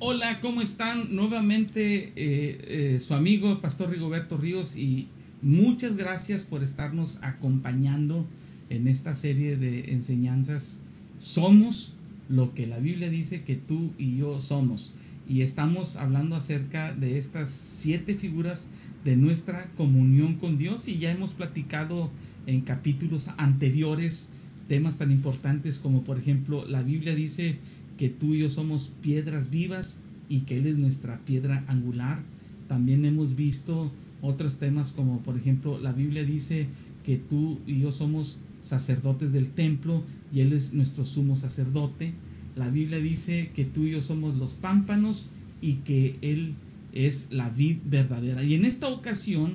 Hola, ¿cómo están? Nuevamente eh, eh, su amigo Pastor Rigoberto Ríos y muchas gracias por estarnos acompañando en esta serie de enseñanzas. Somos lo que la Biblia dice que tú y yo somos. Y estamos hablando acerca de estas siete figuras de nuestra comunión con Dios y ya hemos platicado en capítulos anteriores temas tan importantes como por ejemplo la Biblia dice que tú y yo somos piedras vivas y que Él es nuestra piedra angular. También hemos visto otros temas como por ejemplo la Biblia dice que tú y yo somos sacerdotes del templo y Él es nuestro sumo sacerdote. La Biblia dice que tú y yo somos los pámpanos y que Él es la vid verdadera. Y en esta ocasión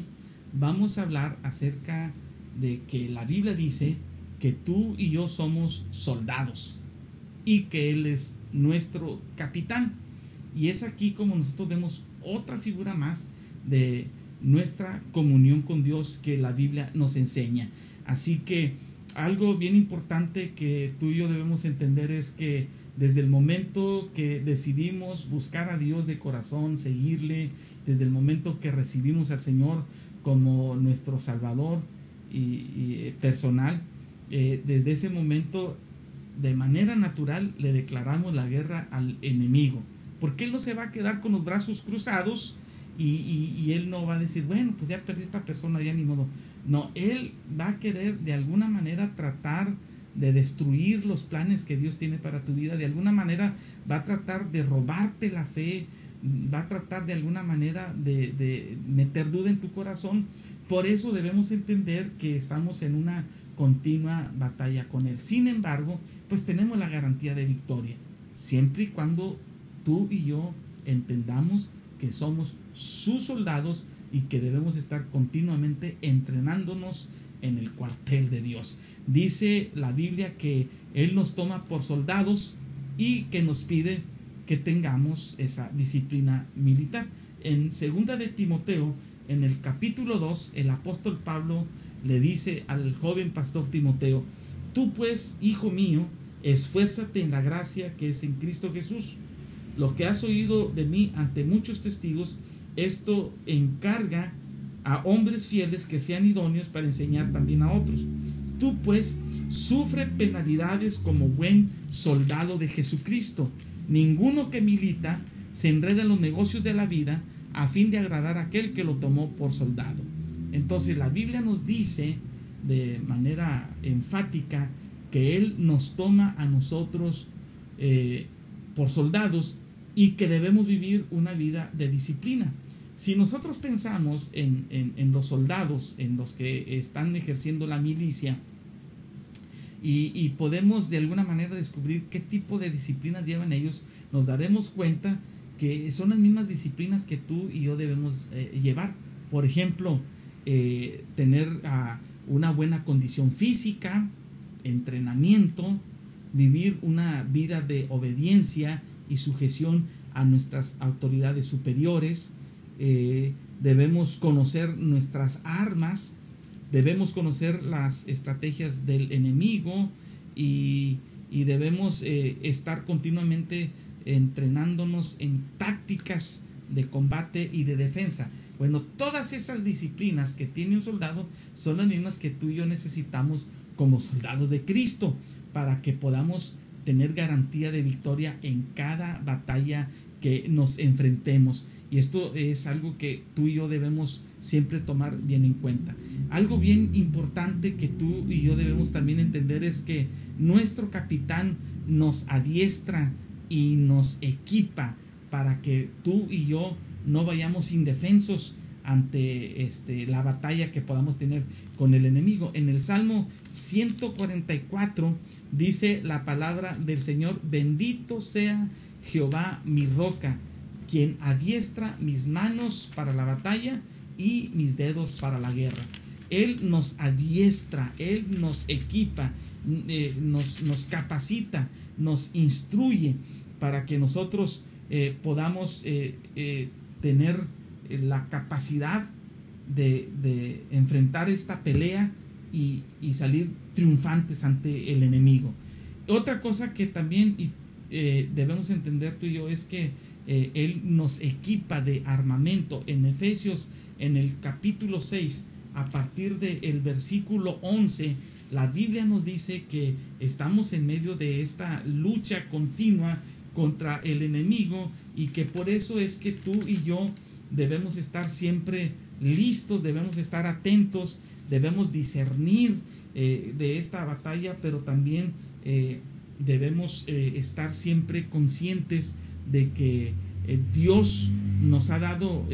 vamos a hablar acerca de que la Biblia dice que tú y yo somos soldados y que Él es nuestro capitán. Y es aquí como nosotros vemos otra figura más de nuestra comunión con Dios que la Biblia nos enseña. Así que algo bien importante que tú y yo debemos entender es que desde el momento que decidimos buscar a Dios de corazón, seguirle, desde el momento que recibimos al Señor como nuestro Salvador y, personal, eh, desde ese momento de manera natural le declaramos la guerra al enemigo. Porque Él no se va a quedar con los brazos cruzados y, Él no va a decir, bueno, pues ya perdí esta persona, ya ni modo. No, Él va a querer de alguna manera tratar de destruir los planes que Dios tiene para tu vida. De alguna manera va a tratar de robarte la fe, va a tratar de alguna manera de, de meter duda en tu corazón. Por eso debemos entender que estamos en una continua batalla con Él. Sin embargo, pues tenemos la garantía de victoria, siempre y cuando tú y yo entendamos que somos sus soldados y que debemos estar continuamente entrenándonos en el cuartel de Dios. Dice la Biblia que Él nos toma por soldados y que nos pide que tengamos esa disciplina militar. En segunda de Timoteo, en el capítulo 2, el apóstol Pablo le dice al joven pastor Timoteo, tú pues, hijo mío, esfuérzate en la gracia que es en Cristo Jesús. Lo que has oído de mí ante muchos testigos, esto encarga a hombres fieles que sean idóneos para enseñar también a otros. Tú pues sufre penalidades como buen soldado de Jesucristo. Ninguno que milita se enreda en los negocios de la vida a fin de agradar a aquel que lo tomó por soldado. Entonces la Biblia nos dice de manera enfática que Él nos toma a nosotros eh, por soldados y que debemos vivir una vida de disciplina. Si nosotros pensamos en, los soldados, en los que están ejerciendo la milicia, y, podemos de alguna manera descubrir qué tipo de disciplinas llevan ellos, nos daremos cuenta que son las mismas disciplinas que tú y yo debemos eh, llevar. Por ejemplo, eh, tener ah, una buena condición física, entrenamiento, vivir una vida de obediencia y sujeción a nuestras autoridades superiores, eh, debemos conocer nuestras armas, debemos conocer las estrategias del enemigo y, debemos eh, estar continuamente entrenándonos en tácticas de combate y de defensa. Bueno, todas esas disciplinas que tiene un soldado son las mismas que tú y yo necesitamos como soldados de Cristo para que podamos tener garantía de victoria en cada batalla que nos enfrentemos. Y esto es algo que tú y yo debemos siempre tomar bien en cuenta. Algo bien importante que tú y yo debemos también entender es que nuestro capitán nos adiestra y nos equipa para que tú y yo no vayamos indefensos ante este, la batalla que podamos tener con el enemigo. En el Salmo 144 dice la palabra del Señor, bendito sea Jehová mi roca, quien adiestra mis manos para la batalla y mis dedos para la guerra. Él nos adiestra, Él nos equipa, eh, nos, capacita, nos instruye para que nosotros eh, podamos eh, tener la capacidad de, enfrentar esta pelea y, salir triunfantes ante el enemigo. Otra cosa que también debemos entender tú y yo es que Él nos equipa de armamento. En Efesios, en el capítulo 6, a partir del versículo 11, la Biblia nos dice que estamos en medio de esta lucha continua contra el enemigo y que por eso es que tú y yo debemos estar siempre listos, debemos estar atentos, debemos discernir eh, de esta batalla, pero también eh, debemos eh, estar siempre conscientes de que Dios nos ha dado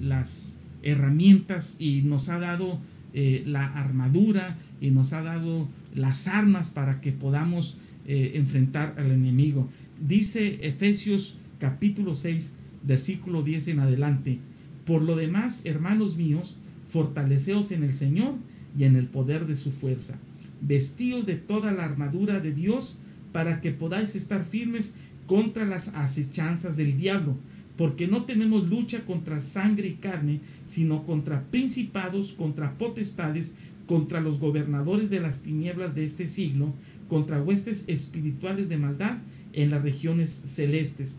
las herramientas y nos ha dado la armadura y nos ha dado las armas para que podamos enfrentar al enemigo. Dice Efesios capítulo 6, versículo 10 en adelante. Por lo demás, hermanos míos, fortaleceos en el Señor y en el poder de su fuerza. Vestíos de toda la armadura de Dios para que podáis estar firmes contra las acechanzas del diablo porque no tenemos lucha contra sangre y carne, sino contra principados, contra potestades, contra los gobernadores de las tinieblas de este siglo, contra huestes espirituales de maldad en las regiones celestes.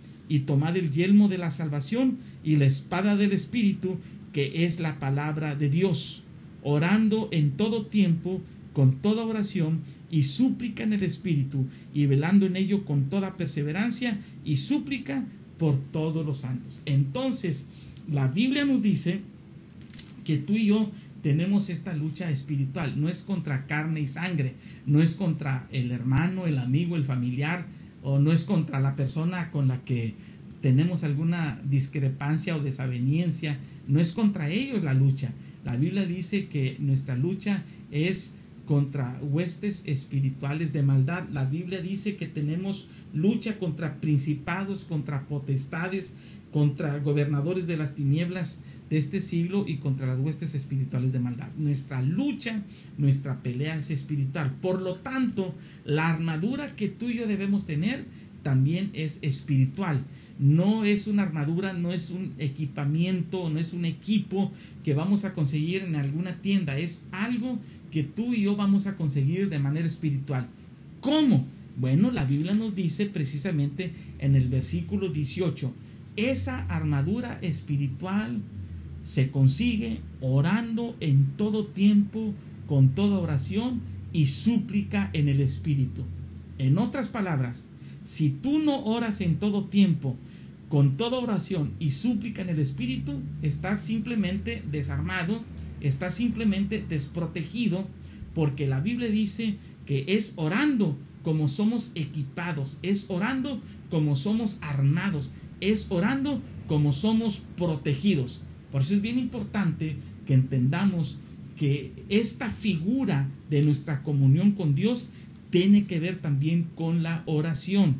y tomad el yelmo de la salvación y la espada del Espíritu, que es la palabra de Dios, orando en todo tiempo, con toda oración y súplica en el Espíritu, y velando en ello con toda perseverancia y súplica por todos los santos. Entonces, la Biblia nos dice que tú y yo tenemos esta lucha espiritual. No es contra carne y sangre, no es contra el hermano, el amigo, el familiar, o no es contra la persona con la que tenemos alguna discrepancia o desaveniencia. No es contra ellos la lucha. La Biblia dice que nuestra lucha es contra huestes espirituales de maldad. La Biblia dice que tenemos lucha contra principados, contra potestades, contra gobernadores de las tinieblas de este siglo y contra las huestes espirituales de maldad. Nuestra lucha, nuestra pelea es espiritual. Por lo tanto, la armadura que tú y yo debemos tener también es espiritual. No es una armadura, no es un equipamiento, no es un equipo que vamos a conseguir en alguna tienda. Es algo que tú y yo vamos a conseguir de manera espiritual. ¿Cómo? Bueno, la Biblia nos dice precisamente en el versículo 18, esa armadura espiritual se consigue orando en todo tiempo, con toda oración y súplica en el Espíritu. En otras palabras, si tú no oras en todo tiempo, con toda oración y súplica en el Espíritu, estás simplemente desarmado, estás simplemente desprotegido, porque la Biblia dice que es orando como somos equipados, es orando como somos armados, es orando como somos protegidos. Por eso es bien importante que entendamos que esta figura de nuestra comunión con Dios tiene que ver también con la oración,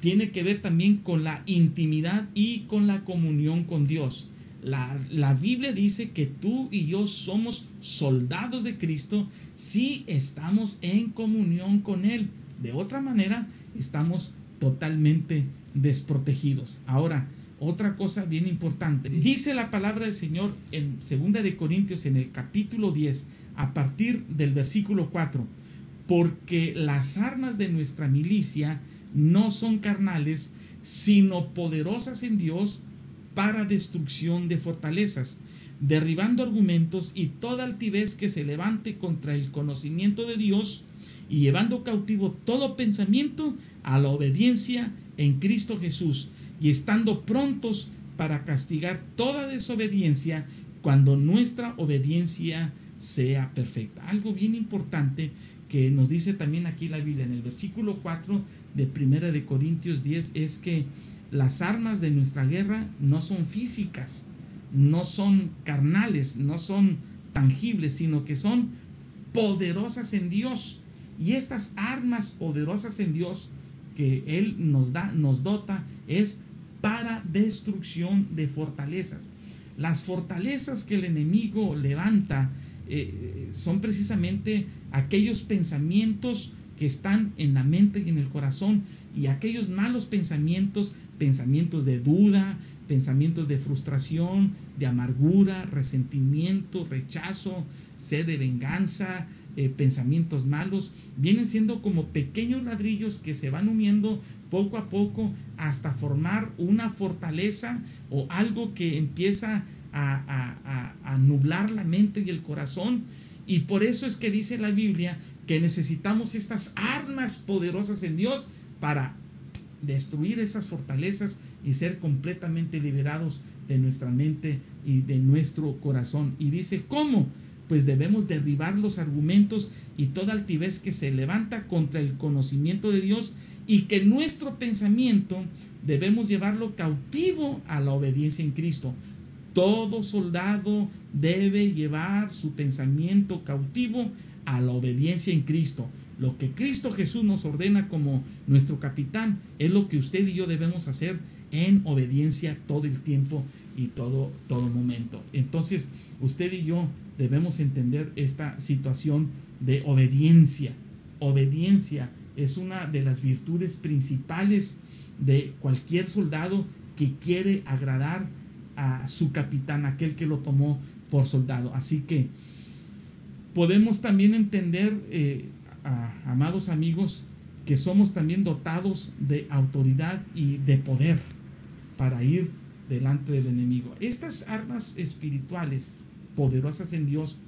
tiene que ver también con la intimidad y con la comunión con Dios. La, Biblia dice que tú y yo somos soldados de Cristo si estamos en comunión con Él. De otra manera, estamos totalmente desprotegidos. Ahora, otra cosa bien importante. Dice la palabra del Señor en 2 de Corintios en el capítulo 10 a partir del versículo 4, porque las armas de nuestra milicia no son carnales, sino poderosas en Dios para destrucción de fortalezas, derribando argumentos y toda altivez que se levante contra el conocimiento de Dios y llevando cautivo todo pensamiento a la obediencia en Cristo Jesús y estando prontos para castigar toda desobediencia cuando nuestra obediencia sea perfecta. Algo bien importante que nos dice también aquí la Biblia en el versículo 4 de Primera de Corintios 10 es que las armas de nuestra guerra no son físicas, no son carnales, no son tangibles, sino que son poderosas en Dios. Y estas armas poderosas en Dios que Él nos da, nos dota, es para destrucción de fortalezas. Las fortalezas que el enemigo levanta eh, son precisamente aquellos pensamientos que están en la mente y en el corazón y aquellos malos pensamientos, pensamientos de duda, pensamientos de frustración, de amargura, resentimiento, rechazo, sed de venganza, eh, pensamientos malos, vienen siendo como pequeños ladrillos que se van uniendo poco a poco hasta formar una fortaleza o algo que empieza a, a nublar la mente y el corazón. Y por eso es que dice la Biblia que necesitamos estas armas poderosas en Dios para destruir esas fortalezas y ser completamente liberados de nuestra mente y de nuestro corazón. Y dice, ¿cómo? Pues debemos derribar los argumentos y toda altivez que se levanta contra el conocimiento de Dios y que nuestro pensamiento debemos llevarlo cautivo a la obediencia en Cristo. Todo soldado debe llevar su pensamiento cautivo a la obediencia en Cristo. Lo que Cristo Jesús nos ordena como nuestro capitán es lo que usted y yo debemos hacer en obediencia todo el tiempo y todo, todo momento. Entonces, usted y yo debemos entender esta situación de obediencia. Obediencia es una de las virtudes principales de cualquier soldado que quiere agradar a su capitán, aquel que lo tomó por soldado. Así que podemos también entender eh, amados amigos, que somos también dotados de autoridad y de poder para ir delante del enemigo. Estas armas espirituales poderosas en Dios,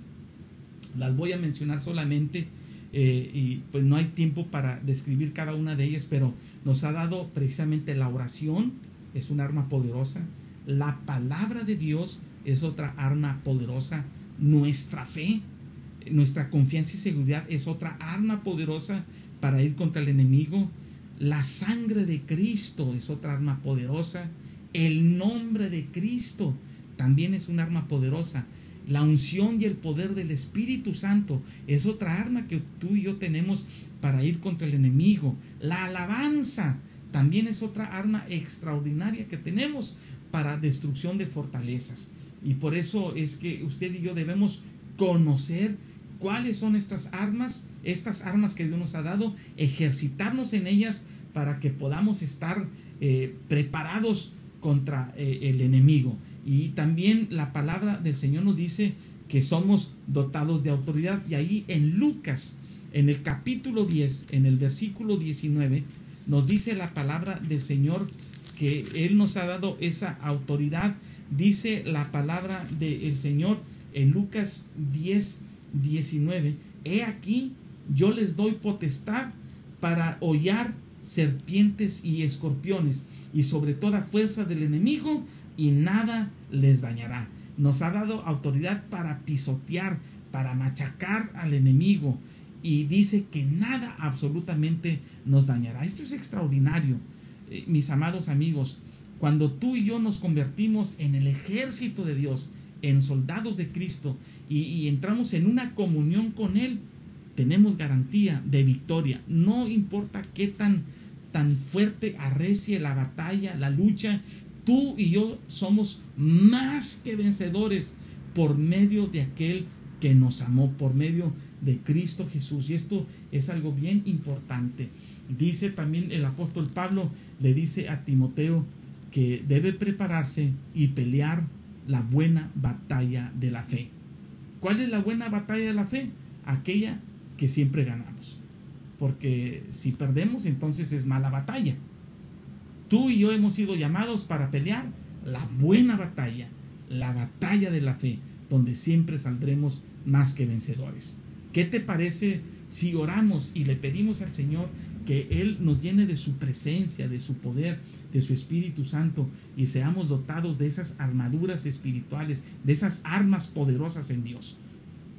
las voy a mencionar solamente eh, y pues no hay tiempo para describir cada una de ellas, pero nos ha dado precisamente la oración, es un arma poderosa, la palabra de Dios es otra arma poderosa, nuestra fe, nuestra confianza y seguridad es otra arma poderosa para ir contra el enemigo. La sangre de Cristo es otra arma poderosa. El nombre de Cristo también es un arma poderosa. La unción y el poder del Espíritu Santo es otra arma que tú y yo tenemos para ir contra el enemigo. La alabanza también es otra arma extraordinaria que tenemos para destrucción de fortalezas. Y por eso es que usted y yo debemos conocer cuáles son estas armas, estas armas que Dios nos ha dado, ejercitarnos en ellas para que podamos estar eh, preparados contra eh, el enemigo. Y también la palabra del Señor nos dice que somos dotados de autoridad. Y ahí en Lucas, en el capítulo 10, en el versículo 19, nos dice la palabra del Señor que Él nos ha dado esa autoridad. Dice la palabra del Señor en Lucas 10, 19, he aquí, yo les doy potestad para hollar serpientes y escorpiones y sobre toda fuerza del enemigo y nada les dañará. Nos ha dado autoridad para pisotear, para machacar al enemigo y dice que nada absolutamente nos dañará. Esto es extraordinario, eh, mis amados amigos. Cuando tú y yo nos convertimos en el ejército de Dios, en soldados de Cristo y, entramos en una comunión con Él, tenemos garantía de victoria. No importa qué tan, tan fuerte arrecie la batalla, la lucha, tú y yo somos más que vencedores por medio de aquel que nos amó, por medio de Cristo Jesús. Y esto es algo bien importante. Dice también el apóstol Pablo, le dice a Timoteo que debe prepararse y pelear la buena batalla de la fe. ¿Cuál es la buena batalla de la fe? Aquella que siempre ganamos. Porque si perdemos, entonces es mala batalla. Tú y yo hemos sido llamados para pelear la buena batalla, la batalla de la fe, donde siempre saldremos más que vencedores. ¿Qué te parece si oramos y le pedimos al Señor que Él nos llene de su presencia, de su poder, de su Espíritu Santo y seamos dotados de esas armaduras espirituales, de esas armas poderosas en Dios.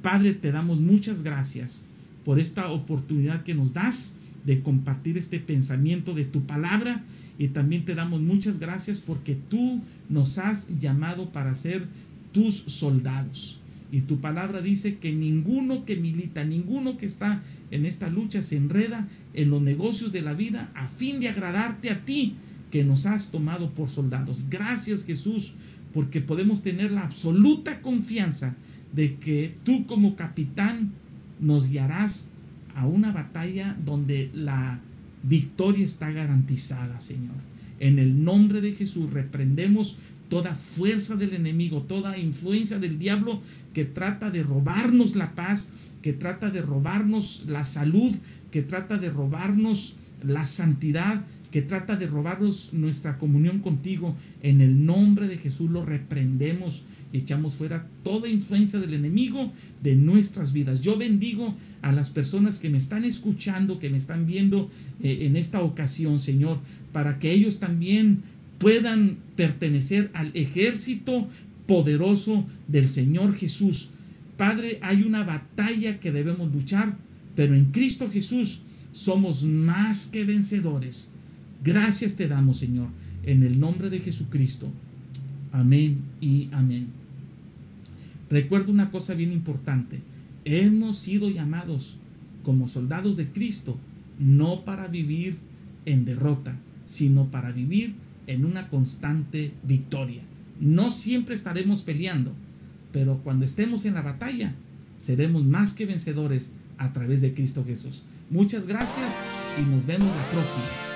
Padre, te damos muchas gracias por esta oportunidad que nos das de compartir este pensamiento de tu palabra y también te damos muchas gracias porque tú nos has llamado para ser tus soldados. Y tu palabra dice que ninguno que milita, ninguno que está en esta lucha se enreda en los negocios de la vida a fin de agradarte a ti que nos has tomado por soldados. Gracias Jesús, porque podemos tener la absoluta confianza de que tú como capitán nos guiarás a una batalla donde la victoria está garantizada, Señor. En el nombre de Jesús reprendemos toda fuerza del enemigo, toda influencia del diablo que trata de robarnos la paz, que trata de robarnos la salud, que trata de robarnos la santidad, que trata de robarnos nuestra comunión contigo. En el nombre de Jesús lo reprendemos y echamos fuera toda influencia del enemigo de nuestras vidas. Yo bendigo a las personas que me están escuchando, que me están viendo eh, en esta ocasión, Señor, para que ellos también puedan pertenecer al ejército poderoso del Señor Jesús. Padre, hay una batalla que debemos luchar pero en Cristo Jesús somos más que vencedores. Gracias te damos, Señor, en el nombre de Jesucristo. Amén y amén. Recuerda una cosa bien importante. Hemos sido llamados como soldados de Cristo, no para vivir en derrota, sino para vivir en una constante victoria. No siempre estaremos peleando, pero cuando estemos en la batalla, seremos más que vencedores a través de Cristo Jesús. Muchas gracias y nos vemos la próxima.